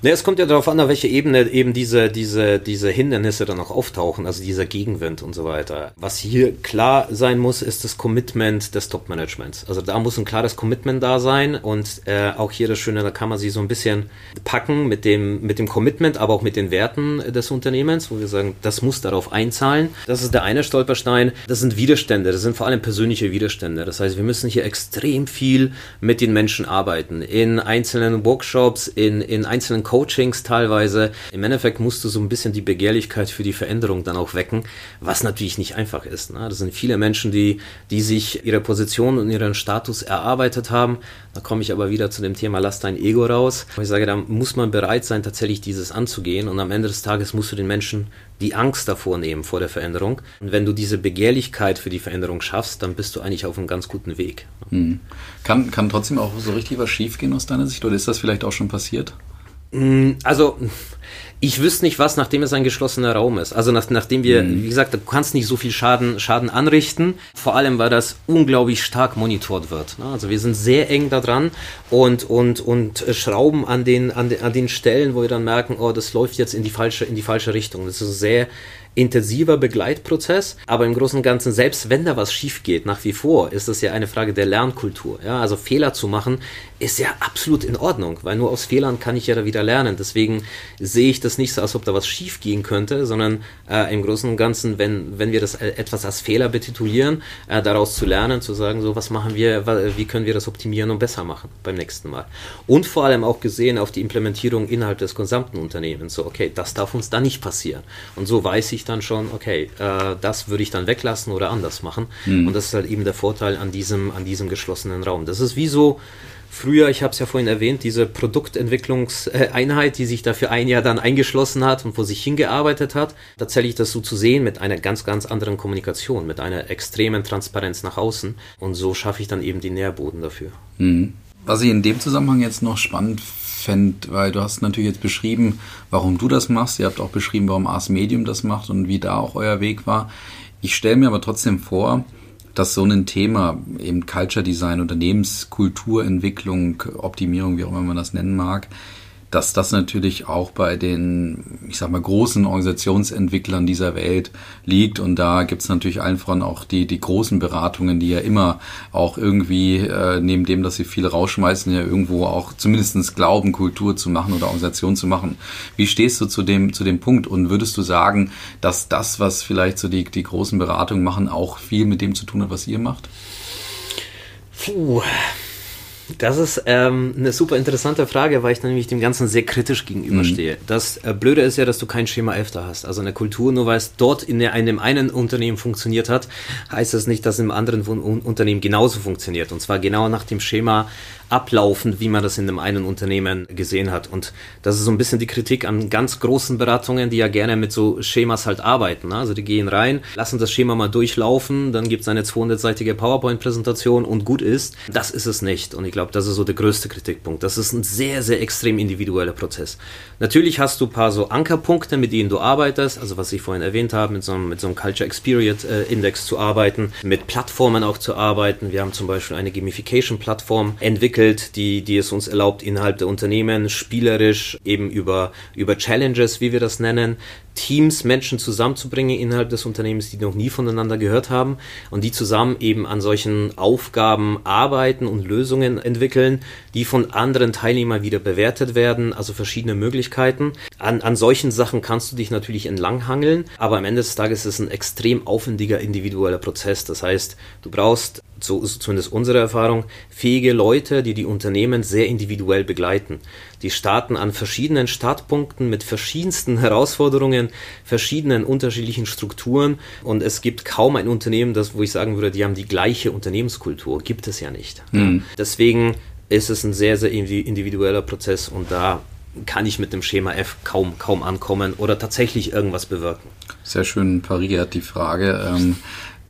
Ne, es kommt ja darauf an, auf welcher Ebene eben diese, diese, diese Hindernisse dann auch auftauchen, also dieser Gegenwind und so weiter. Was hier klar sein muss, ist das Commitment des Top-Managements. Also da muss ein klares Commitment da sein und äh, auch hier das Schöne, da kann man sie so ein bisschen packen mit dem, mit dem Commitment, aber auch mit den Werten des Unternehmens, wo wir sagen, das muss darauf einzahlen. Das ist der eine Stolperstein. Das sind Widerstände, das sind vor allem persönliche Widerstände. Das heißt, wir müssen hier extrem viel mit den Menschen arbeiten. In einzelnen Workshops, in, in einzelnen Coachings teilweise. Im Endeffekt musst du so ein bisschen die Begehrlichkeit für die Veränderung dann auch wecken, was natürlich nicht einfach ist. Ne? Das sind viele Menschen, die, die sich ihre Position und ihren Status erarbeitet haben. Da komme ich aber wieder zu dem Thema, lass dein Ego raus. Ich sage, da muss man bereit sein, tatsächlich dieses anzugehen. Und am Ende des Tages musst du den Menschen die Angst davor nehmen vor der Veränderung. Und wenn du diese Begehrlichkeit für die Veränderung schaffst, dann bist du eigentlich auf einem ganz guten Weg. Hm. Kann, kann trotzdem auch so richtig was schiefgehen aus deiner Sicht oder ist das vielleicht auch schon passiert? Mm, also, ich wüsste nicht was, nachdem es ein geschlossener Raum ist. Also nach, nachdem wir, mhm. wie gesagt, du kannst nicht so viel Schaden, Schaden anrichten. Vor allem, weil das unglaublich stark monitort wird. Ne? Also wir sind sehr eng da dran und, und, und schrauben an den, an, den, an den Stellen, wo wir dann merken, oh, das läuft jetzt in die falsche, in die falsche Richtung. Das ist sehr, intensiver Begleitprozess, aber im Großen und Ganzen, selbst wenn da was schief geht, nach wie vor, ist es ja eine Frage der Lernkultur. Ja? Also Fehler zu machen, ist ja absolut in Ordnung, weil nur aus Fehlern kann ich ja da wieder lernen. Deswegen sehe ich das nicht so, als ob da was schief gehen könnte, sondern äh, im Großen und Ganzen, wenn, wenn wir das äh, etwas als Fehler betitulieren, äh, daraus zu lernen, zu sagen, so was machen wir, wie können wir das optimieren und besser machen beim nächsten Mal. Und vor allem auch gesehen auf die Implementierung innerhalb des gesamten Unternehmens. So, okay, das darf uns da nicht passieren. Und so weiß ich ich dann schon, okay, äh, das würde ich dann weglassen oder anders machen. Mhm. Und das ist halt eben der Vorteil an diesem, an diesem geschlossenen Raum. Das ist wie so, früher, ich habe es ja vorhin erwähnt, diese Produktentwicklungseinheit, die sich dafür ein Jahr dann eingeschlossen hat und wo sich hingearbeitet hat, tatsächlich das so zu sehen mit einer ganz, ganz anderen Kommunikation, mit einer extremen Transparenz nach außen. Und so schaffe ich dann eben den Nährboden dafür. Mhm. Was ich in dem Zusammenhang jetzt noch spannend fände, weil du hast natürlich jetzt beschrieben, warum du das machst. Ihr habt auch beschrieben, warum Ars Medium das macht und wie da auch euer Weg war. Ich stelle mir aber trotzdem vor, dass so ein Thema, eben Culture Design, Unternehmenskulturentwicklung, Optimierung, wie auch immer man das nennen mag, dass das natürlich auch bei den, ich sag mal, großen Organisationsentwicklern dieser Welt liegt. Und da gibt's natürlich allen voran auch die, die großen Beratungen, die ja immer auch irgendwie, äh, neben dem, dass sie viel rausschmeißen, ja irgendwo auch zumindestens glauben, Kultur zu machen oder Organisation zu machen. Wie stehst du zu dem, zu dem Punkt? Und würdest du sagen, dass das, was vielleicht so die, die großen Beratungen machen, auch viel mit dem zu tun hat, was ihr macht? Puh. Das ist ähm, eine super interessante Frage, weil ich nämlich dem Ganzen sehr kritisch gegenüberstehe. Mhm. Das äh, Blöde ist ja, dass du kein Schema F da hast. Also eine Kultur, nur weil es dort in, der, in dem einen Unternehmen funktioniert hat, heißt das nicht, dass im anderen Unternehmen genauso funktioniert. Und zwar genau nach dem Schema ablaufen, wie man das in dem einen Unternehmen gesehen hat. Und das ist so ein bisschen die Kritik an ganz großen Beratungen, die ja gerne mit so Schemas halt arbeiten. Ne? Also die gehen rein, lassen das Schema mal durchlaufen, dann gibt es eine 200-seitige PowerPoint-Präsentation und gut ist. Das ist es nicht. Und ich glaube, das ist so der größte Kritikpunkt. Das ist ein sehr, sehr extrem individueller Prozess. Natürlich hast du ein paar so Ankerpunkte, mit denen du arbeitest, also was ich vorhin erwähnt habe, mit so einem, mit so einem Culture Experience äh, Index zu arbeiten, mit Plattformen auch zu arbeiten. Wir haben zum Beispiel eine Gamification-Plattform entwickelt, die, die es uns erlaubt, innerhalb der Unternehmen spielerisch eben über, über Challenges, wie wir das nennen, Teams, Menschen zusammenzubringen innerhalb des Unternehmens, die noch nie voneinander gehört haben und die zusammen eben an solchen Aufgaben arbeiten und Lösungen entwickeln, die von anderen Teilnehmern wieder bewertet werden, also verschiedene Möglichkeiten. An, an solchen Sachen kannst du dich natürlich entlanghangeln, aber am Ende des Tages ist es ein extrem aufwendiger individueller Prozess. Das heißt, du brauchst so ist zumindest unsere Erfahrung, fähige Leute, die die Unternehmen sehr individuell begleiten. Die starten an verschiedenen Startpunkten mit verschiedensten Herausforderungen, verschiedenen unterschiedlichen Strukturen und es gibt kaum ein Unternehmen, das, wo ich sagen würde, die haben die gleiche Unternehmenskultur. Gibt es ja nicht. Mhm. Deswegen ist es ein sehr, sehr individueller Prozess und da kann ich mit dem Schema F kaum, kaum ankommen oder tatsächlich irgendwas bewirken. Sehr schön pariert die Frage. Ähm,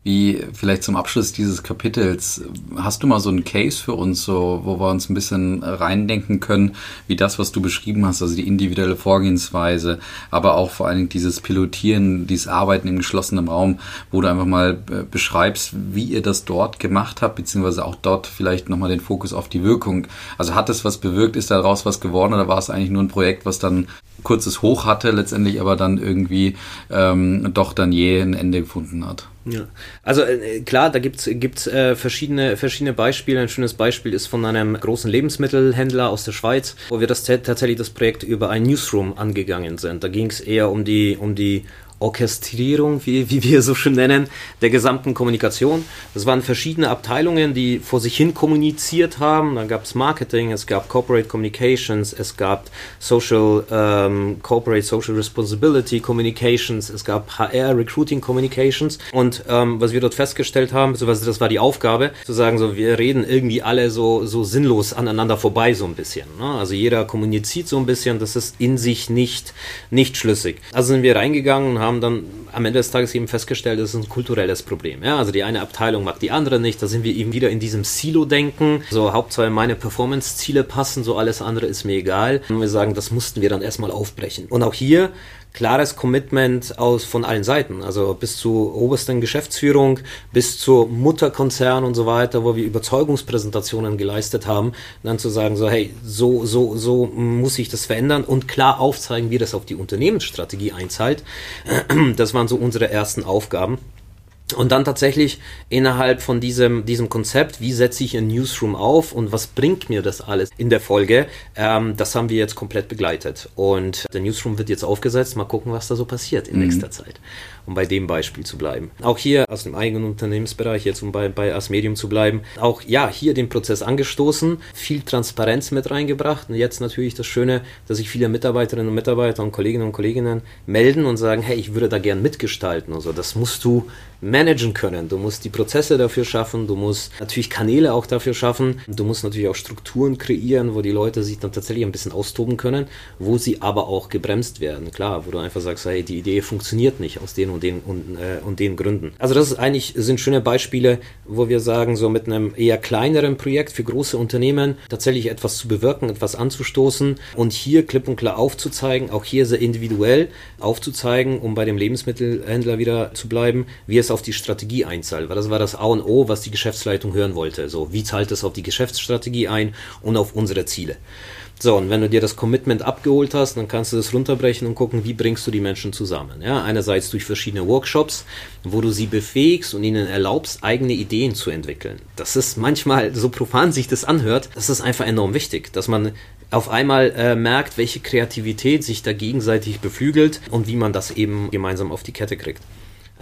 Wie vielleicht zum Abschluss dieses Kapitels, hast du mal so einen Case für uns, so, wo wir uns ein bisschen reindenken können, wie das, was du beschrieben hast, also die individuelle Vorgehensweise, aber auch vor allen Dingen dieses Pilotieren, dieses Arbeiten im geschlossenen Raum, wo du einfach mal äh, beschreibst, wie ihr das dort gemacht habt, beziehungsweise auch dort vielleicht nochmal den Fokus auf die Wirkung. Also hat es was bewirkt, ist daraus was geworden oder war es eigentlich nur ein Projekt, was dann kurzes Hoch hatte, letztendlich aber dann irgendwie ähm, doch dann je ein Ende gefunden hat? Ja, also äh, klar, da gibt's gibt's äh, verschiedene verschiedene Beispiele. Ein schönes Beispiel ist von einem großen Lebensmittelhändler aus der Schweiz, wo wir das tatsächlich das Projekt über ein Newsroom angegangen sind. Da ging es eher um die um die Orchestrierung, wie, wie wir so schön nennen, der gesamten Kommunikation. Das waren verschiedene Abteilungen, die vor sich hin kommuniziert haben. Dann gab es Marketing, es gab Corporate Communications, es gab Social ähm, Corporate Social Responsibility Communications, es gab HR Recruiting Communications. Und ähm, was wir dort festgestellt haben, was das war die Aufgabe, zu sagen, so wir reden irgendwie alle so so sinnlos aneinander vorbei so ein bisschen. Ne? Also jeder kommuniziert so ein bisschen, das ist in sich nicht nicht schlüssig. Also sind wir reingegangen und haben haben dann am Ende des Tages eben festgestellt, das ist ein kulturelles Problem. Ja? Also die eine Abteilung mag die andere nicht, da sind wir eben wieder in diesem Silo-Denken. So, Hauptsache meine Performance-Ziele passen, so alles andere ist mir egal. Und wir sagen, das mussten wir dann erstmal aufbrechen. Und auch hier klares Commitment aus von allen Seiten, also bis zur obersten Geschäftsführung, bis zur Mutterkonzern und so weiter, wo wir Überzeugungspräsentationen geleistet haben, dann zu sagen so, hey, so so so muss ich das verändern und klar aufzeigen, wie das auf die Unternehmensstrategie einzahlt. Das waren so unsere ersten Aufgaben. Und dann tatsächlich innerhalb von diesem, diesem Konzept, wie setze ich ein Newsroom auf und was bringt mir das alles in der Folge, ähm, das haben wir jetzt komplett begleitet. Und der Newsroom wird jetzt aufgesetzt, mal gucken, was da so passiert in mhm. nächster Zeit um bei dem Beispiel zu bleiben. Auch hier aus dem eigenen Unternehmensbereich, jetzt um bei, bei As Medium zu bleiben, auch ja, hier den Prozess angestoßen, viel Transparenz mit reingebracht und jetzt natürlich das Schöne, dass sich viele Mitarbeiterinnen und Mitarbeiter und Kolleginnen und Kollegen melden und sagen, hey, ich würde da gern mitgestalten. Also das musst du managen können. Du musst die Prozesse dafür schaffen, du musst natürlich Kanäle auch dafür schaffen, du musst natürlich auch Strukturen kreieren, wo die Leute sich dann tatsächlich ein bisschen austoben können, wo sie aber auch gebremst werden. Klar, wo du einfach sagst, hey, die Idee funktioniert nicht aus den und den und, äh, und den Gründen. Also das ist eigentlich sind schöne Beispiele, wo wir sagen, so mit einem eher kleineren Projekt für große Unternehmen tatsächlich etwas zu bewirken, etwas anzustoßen und hier klipp und klar aufzuzeigen, auch hier sehr individuell aufzuzeigen, um bei dem Lebensmittelhändler wieder zu bleiben, wie es auf die Strategie einzahlt, weil das war das A und O, was die Geschäftsleitung hören wollte. So, wie zahlt es auf die Geschäftsstrategie ein und auf unsere Ziele? So, und wenn du dir das Commitment abgeholt hast, dann kannst du das runterbrechen und gucken, wie bringst du die Menschen zusammen. Ja, einerseits durch verschiedene Workshops, wo du sie befähigst und ihnen erlaubst, eigene Ideen zu entwickeln. Das ist manchmal, so profan sich das anhört, das ist einfach enorm wichtig, dass man auf einmal äh, merkt, welche Kreativität sich da gegenseitig beflügelt und wie man das eben gemeinsam auf die Kette kriegt.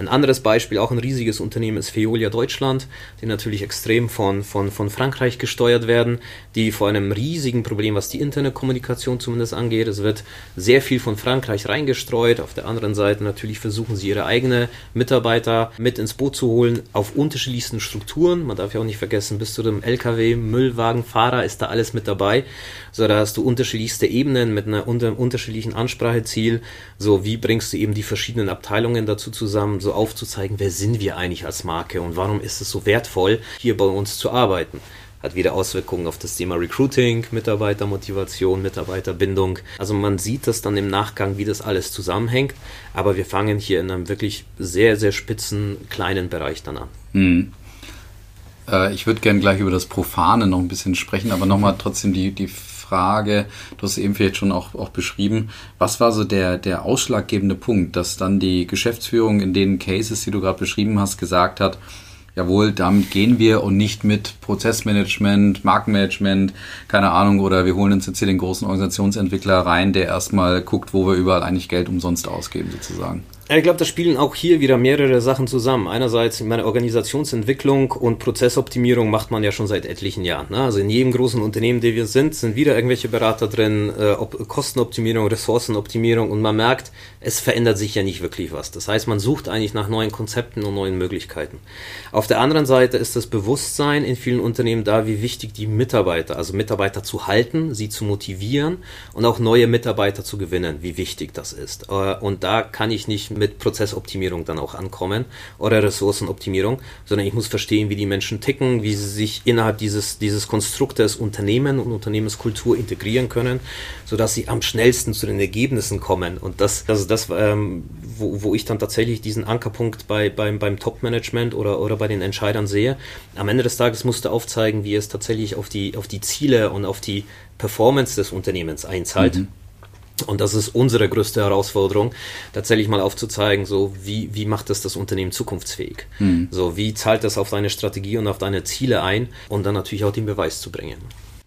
Ein anderes Beispiel, auch ein riesiges Unternehmen, ist Veolia Deutschland, die natürlich extrem von, von, von Frankreich gesteuert werden, die vor einem riesigen Problem, was die Internetkommunikation zumindest angeht. Es wird sehr viel von Frankreich reingestreut. Auf der anderen Seite natürlich versuchen sie ihre eigenen Mitarbeiter mit ins Boot zu holen auf unterschiedlichsten Strukturen. Man darf ja auch nicht vergessen, bis zu dem LKW, Müllwagen, Fahrer ist da alles mit dabei. So, da hast du unterschiedlichste Ebenen mit einer unter, unterschiedlichen Anspracheziel. So, wie bringst du eben die verschiedenen Abteilungen dazu zusammen? So, aufzuzeigen, wer sind wir eigentlich als Marke und warum ist es so wertvoll, hier bei uns zu arbeiten. Hat wieder Auswirkungen auf das Thema Recruiting, Mitarbeitermotivation, Mitarbeiterbindung. Also man sieht das dann im Nachgang, wie das alles zusammenhängt. Aber wir fangen hier in einem wirklich sehr, sehr spitzen, kleinen Bereich dann an. Hm. Äh, ich würde gerne gleich über das Profane noch ein bisschen sprechen, aber nochmal trotzdem die, die Frage, du hast eben vielleicht schon auch, auch beschrieben, was war so der, der ausschlaggebende Punkt, dass dann die Geschäftsführung in den Cases, die du gerade beschrieben hast, gesagt hat, jawohl, damit gehen wir und nicht mit Prozessmanagement, Markenmanagement, keine Ahnung, oder wir holen uns jetzt hier den großen Organisationsentwickler rein, der erstmal guckt, wo wir überall eigentlich Geld umsonst ausgeben, sozusagen. Ich glaube, da spielen auch hier wieder mehrere Sachen zusammen. Einerseits meine Organisationsentwicklung und Prozessoptimierung macht man ja schon seit etlichen Jahren. Ne? Also in jedem großen Unternehmen, der wir sind, sind wieder irgendwelche Berater drin, äh, Op Kostenoptimierung, Ressourcenoptimierung und man merkt, es verändert sich ja nicht wirklich was. Das heißt, man sucht eigentlich nach neuen Konzepten und neuen Möglichkeiten. Auf der anderen Seite ist das Bewusstsein in vielen Unternehmen da, wie wichtig die Mitarbeiter, also Mitarbeiter zu halten, sie zu motivieren und auch neue Mitarbeiter zu gewinnen, wie wichtig das ist. Äh, und da kann ich nicht mit Prozessoptimierung dann auch ankommen oder Ressourcenoptimierung, sondern ich muss verstehen, wie die Menschen ticken, wie sie sich innerhalb dieses, dieses Konstruktes Unternehmen und Unternehmenskultur integrieren können, sodass sie am schnellsten zu den Ergebnissen kommen. Und das, das ist das, ähm, wo, wo ich dann tatsächlich diesen Ankerpunkt bei, beim, beim Top-Management oder, oder bei den Entscheidern sehe. Am Ende des Tages musste aufzeigen, wie es tatsächlich auf die, auf die Ziele und auf die Performance des Unternehmens einzahlt. Mhm. Und das ist unsere größte Herausforderung, tatsächlich mal aufzuzeigen, so wie, wie macht das das Unternehmen zukunftsfähig? Mhm. So wie zahlt das auf deine Strategie und auf deine Ziele ein und dann natürlich auch den Beweis zu bringen.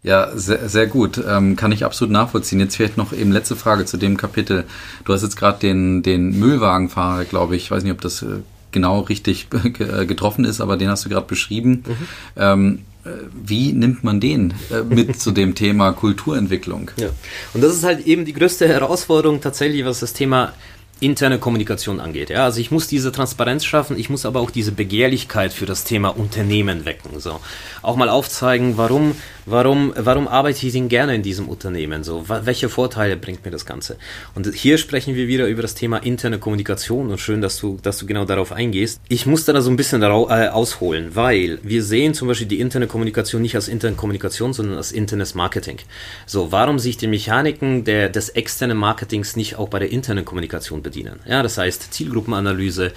Ja, sehr, sehr gut. Ähm, kann ich absolut nachvollziehen. Jetzt vielleicht noch eben letzte Frage zu dem Kapitel. Du hast jetzt gerade den, den Müllwagenfahrer, glaube ich, ich weiß nicht, ob das äh, genau richtig äh, getroffen ist, aber den hast du gerade beschrieben. Mhm. Ähm, äh, wie nimmt man den äh, mit zu dem Thema Kulturentwicklung? Ja, und das ist halt eben die größte Herausforderung tatsächlich, was das Thema interne Kommunikation angeht. Ja, also ich muss diese Transparenz schaffen, ich muss aber auch diese Begehrlichkeit für das Thema Unternehmen wecken. So, auch mal aufzeigen, warum Warum, warum arbeite ich denn gerne in diesem Unternehmen? So, welche Vorteile bringt mir das Ganze? Und hier sprechen wir wieder über das Thema interne Kommunikation und schön, dass du, dass du genau darauf eingehst. Ich muss da so ein bisschen darauf, äh, ausholen, weil wir sehen zum Beispiel die interne Kommunikation nicht als interne Kommunikation, sondern als internes Marketing. So, warum sich die Mechaniken der, des externen Marketings nicht auch bei der internen Kommunikation bedienen? Ja, das heißt Zielgruppenanalyse,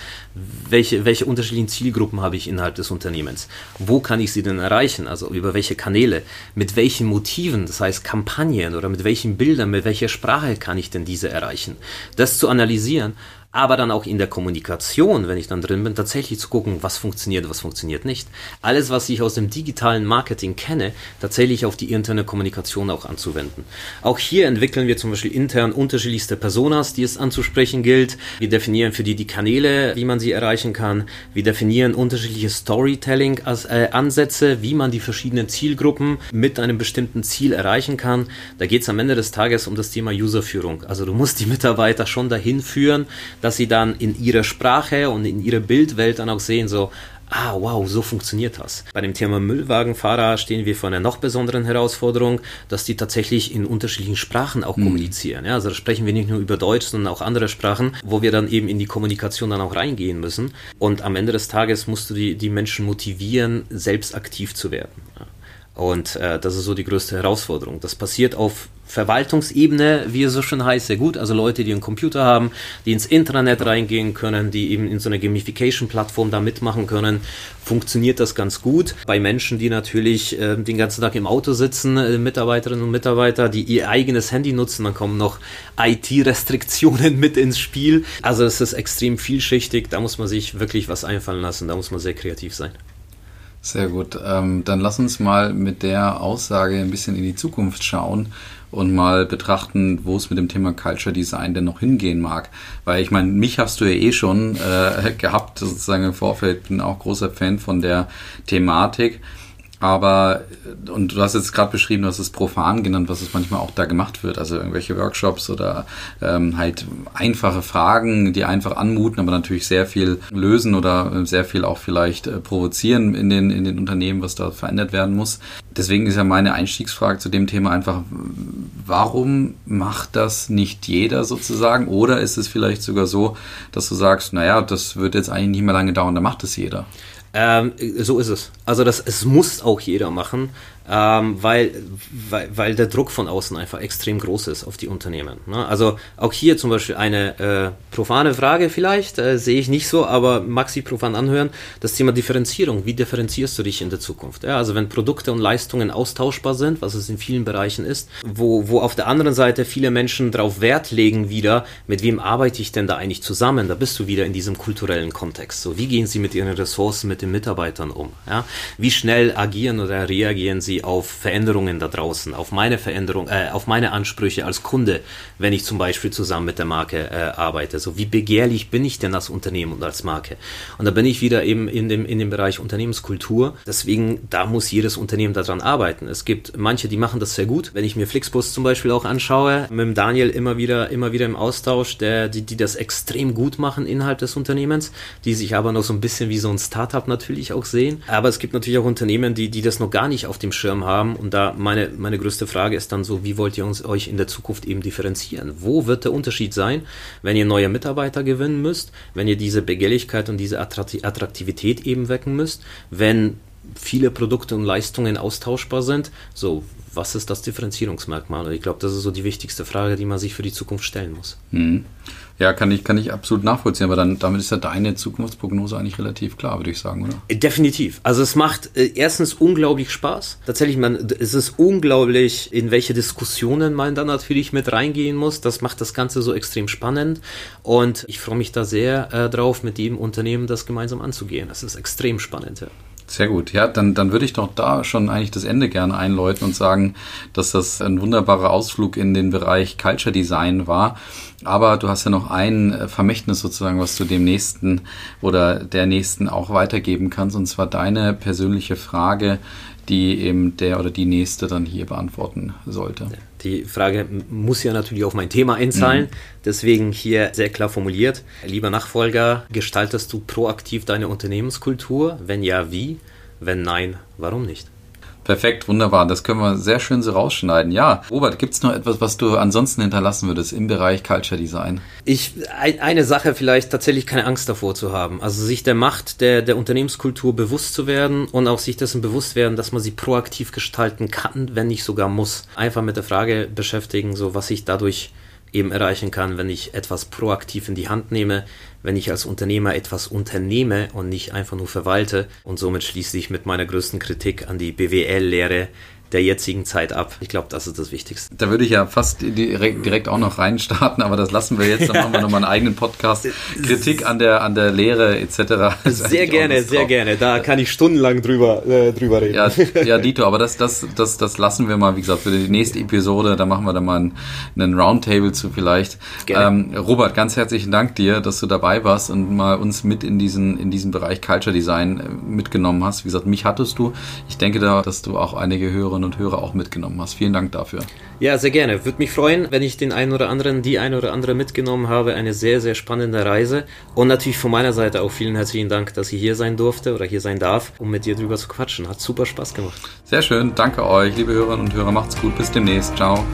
welche, welche unterschiedlichen Zielgruppen habe ich innerhalb des Unternehmens? Wo kann ich sie denn erreichen? Also über welche Kanäle? Mit welchen Motiven, das heißt Kampagnen oder mit welchen Bildern, mit welcher Sprache kann ich denn diese erreichen. Das zu analysieren aber dann auch in der Kommunikation, wenn ich dann drin bin, tatsächlich zu gucken, was funktioniert, was funktioniert nicht. Alles, was ich aus dem digitalen Marketing kenne, tatsächlich auf die interne Kommunikation auch anzuwenden. Auch hier entwickeln wir zum Beispiel intern unterschiedlichste Personas, die es anzusprechen gilt. Wir definieren für die die Kanäle, wie man sie erreichen kann. Wir definieren unterschiedliche Storytelling-Ansätze, äh, wie man die verschiedenen Zielgruppen mit einem bestimmten Ziel erreichen kann. Da geht es am Ende des Tages um das Thema Userführung. Also du musst die Mitarbeiter schon dahin führen, dass sie dann in ihrer Sprache und in ihrer Bildwelt dann auch sehen, so, ah, wow, so funktioniert das. Bei dem Thema Müllwagenfahrer stehen wir vor einer noch besonderen Herausforderung, dass die tatsächlich in unterschiedlichen Sprachen auch mhm. kommunizieren. Ja, also da sprechen wir nicht nur über Deutsch, sondern auch andere Sprachen, wo wir dann eben in die Kommunikation dann auch reingehen müssen. Und am Ende des Tages musst du die, die Menschen motivieren, selbst aktiv zu werden. Ja. Und äh, das ist so die größte Herausforderung. Das passiert auf Verwaltungsebene, wie es so schön heißt, sehr gut. Also Leute, die einen Computer haben, die ins Intranet reingehen können, die eben in so einer Gamification-Plattform da mitmachen können, funktioniert das ganz gut. Bei Menschen, die natürlich äh, den ganzen Tag im Auto sitzen, äh, Mitarbeiterinnen und Mitarbeiter, die ihr eigenes Handy nutzen, dann kommen noch IT-Restriktionen mit ins Spiel. Also es ist extrem vielschichtig, da muss man sich wirklich was einfallen lassen, da muss man sehr kreativ sein. Sehr gut. Ähm, dann lass uns mal mit der Aussage ein bisschen in die Zukunft schauen und mal betrachten, wo es mit dem Thema Culture Design denn noch hingehen mag. Weil ich meine, mich hast du ja eh schon äh, gehabt, sozusagen im Vorfeld, bin auch großer Fan von der Thematik. Aber, und du hast jetzt gerade beschrieben, du hast es profan genannt, was es manchmal auch da gemacht wird. Also irgendwelche Workshops oder ähm, halt einfache Fragen, die einfach anmuten, aber natürlich sehr viel lösen oder sehr viel auch vielleicht äh, provozieren in den, in den Unternehmen, was da verändert werden muss. Deswegen ist ja meine Einstiegsfrage zu dem Thema einfach, warum macht das nicht jeder sozusagen? Oder ist es vielleicht sogar so, dass du sagst, naja, das wird jetzt eigentlich nicht mehr lange dauern, da macht es jeder? Ähm, so ist es. Also das, es muss auch jeder machen ähm, weil, weil, weil der Druck von außen einfach extrem groß ist auf die Unternehmen. Ne? Also auch hier zum Beispiel eine äh, profane Frage vielleicht, äh, sehe ich nicht so, aber mag sich profan anhören, das Thema Differenzierung. Wie differenzierst du dich in der Zukunft? Ja, also wenn Produkte und Leistungen austauschbar sind, was es in vielen Bereichen ist, wo, wo auf der anderen Seite viele Menschen darauf Wert legen wieder, mit wem arbeite ich denn da eigentlich zusammen? Da bist du wieder in diesem kulturellen Kontext. So, wie gehen sie mit ihren Ressourcen, mit den Mitarbeitern um? Ja? Wie schnell agieren oder reagieren sie auf Veränderungen da draußen, auf meine Veränderung, äh, auf meine Ansprüche als Kunde, wenn ich zum Beispiel zusammen mit der Marke äh, arbeite. So wie begehrlich bin ich denn als Unternehmen und als Marke? Und da bin ich wieder eben in dem, in dem Bereich Unternehmenskultur. Deswegen, da muss jedes Unternehmen daran arbeiten. Es gibt manche, die machen das sehr gut. Wenn ich mir Flixbus zum Beispiel auch anschaue, mit dem Daniel immer wieder, immer wieder im Austausch, der, die, die das extrem gut machen innerhalb des Unternehmens, die sich aber noch so ein bisschen wie so ein Startup natürlich auch sehen. Aber es gibt natürlich auch Unternehmen, die, die das noch gar nicht auf dem Schirm Schirm haben. Und da meine, meine größte Frage ist dann so, wie wollt ihr uns, euch in der Zukunft eben differenzieren? Wo wird der Unterschied sein, wenn ihr neue Mitarbeiter gewinnen müsst, wenn ihr diese Begehrlichkeit und diese Attraktivität eben wecken müsst, wenn viele Produkte und Leistungen austauschbar sind? So, was ist das Differenzierungsmerkmal? Und ich glaube, das ist so die wichtigste Frage, die man sich für die Zukunft stellen muss. Mhm. Ja, kann ich, kann ich absolut nachvollziehen, aber dann, damit ist ja deine Zukunftsprognose eigentlich relativ klar, würde ich sagen, oder? Definitiv. Also es macht äh, erstens unglaublich Spaß. Tatsächlich, man, es ist unglaublich, in welche Diskussionen man dann natürlich mit reingehen muss. Das macht das Ganze so extrem spannend und ich freue mich da sehr äh, drauf, mit jedem Unternehmen das gemeinsam anzugehen. Das ist extrem spannend, ja. Sehr gut. Ja, dann, dann würde ich doch da schon eigentlich das Ende gerne einläuten und sagen, dass das ein wunderbarer Ausflug in den Bereich Culture Design war. Aber du hast ja noch ein äh, Vermächtnis sozusagen, was du dem Nächsten oder der Nächsten auch weitergeben kannst. Und zwar deine persönliche Frage, die eben der oder die Nächste dann hier beantworten sollte. Die Frage muss ja natürlich auf mein Thema einzahlen, mhm. deswegen hier sehr klar formuliert. Lieber Nachfolger, gestaltest du proaktiv deine Unternehmenskultur? Wenn ja, wie? Wenn nein, warum nicht? Perfekt, wunderbar. Das können wir sehr schön so rausschneiden. Ja, Robert, gibt es noch etwas, was du ansonsten hinterlassen würdest im Bereich Culture Design? Ich, eine Sache vielleicht tatsächlich keine Angst davor zu haben. Also sich der Macht der, der Unternehmenskultur bewusst zu werden und auch sich dessen bewusst werden, dass man sie proaktiv gestalten kann, wenn nicht sogar muss. Einfach mit der Frage beschäftigen, so was ich dadurch eben erreichen kann, wenn ich etwas proaktiv in die Hand nehme, wenn ich als Unternehmer etwas unternehme und nicht einfach nur verwalte. Und somit schließe ich mit meiner größten Kritik an die BWL-Lehre der jetzigen Zeit ab. Ich glaube, das ist das Wichtigste. Da würde ich ja fast direkt, direkt auch noch reinstarten, aber das lassen wir jetzt. Dann machen wir nochmal einen eigenen Podcast. Kritik an der, an der Lehre etc. Sehr gerne, sehr gerne. Da kann ich stundenlang drüber, äh, drüber reden. Ja, ja, Dito, aber das, das, das, das lassen wir mal, wie gesagt, für die nächste Episode. Da machen wir dann mal einen, einen Roundtable zu vielleicht. Ähm, Robert, ganz herzlichen Dank dir, dass du dabei warst und mal uns mit in diesen, in diesen Bereich Culture Design äh, mitgenommen hast. Wie gesagt, mich hattest du. Ich denke da, dass du auch einige Hörer Hörerinnen und Hörer auch mitgenommen hast. Vielen Dank dafür. Ja, sehr gerne. Würde mich freuen, wenn ich den einen oder anderen, die eine oder andere mitgenommen habe. Eine sehr, sehr spannende Reise. Und natürlich von meiner Seite auch vielen herzlichen Dank, dass ich hier sein durfte oder hier sein darf, um mit dir drüber zu quatschen. Hat super Spaß gemacht. Sehr schön. Danke euch, liebe Hörerinnen und Hörer. Macht's gut. Bis demnächst. Ciao.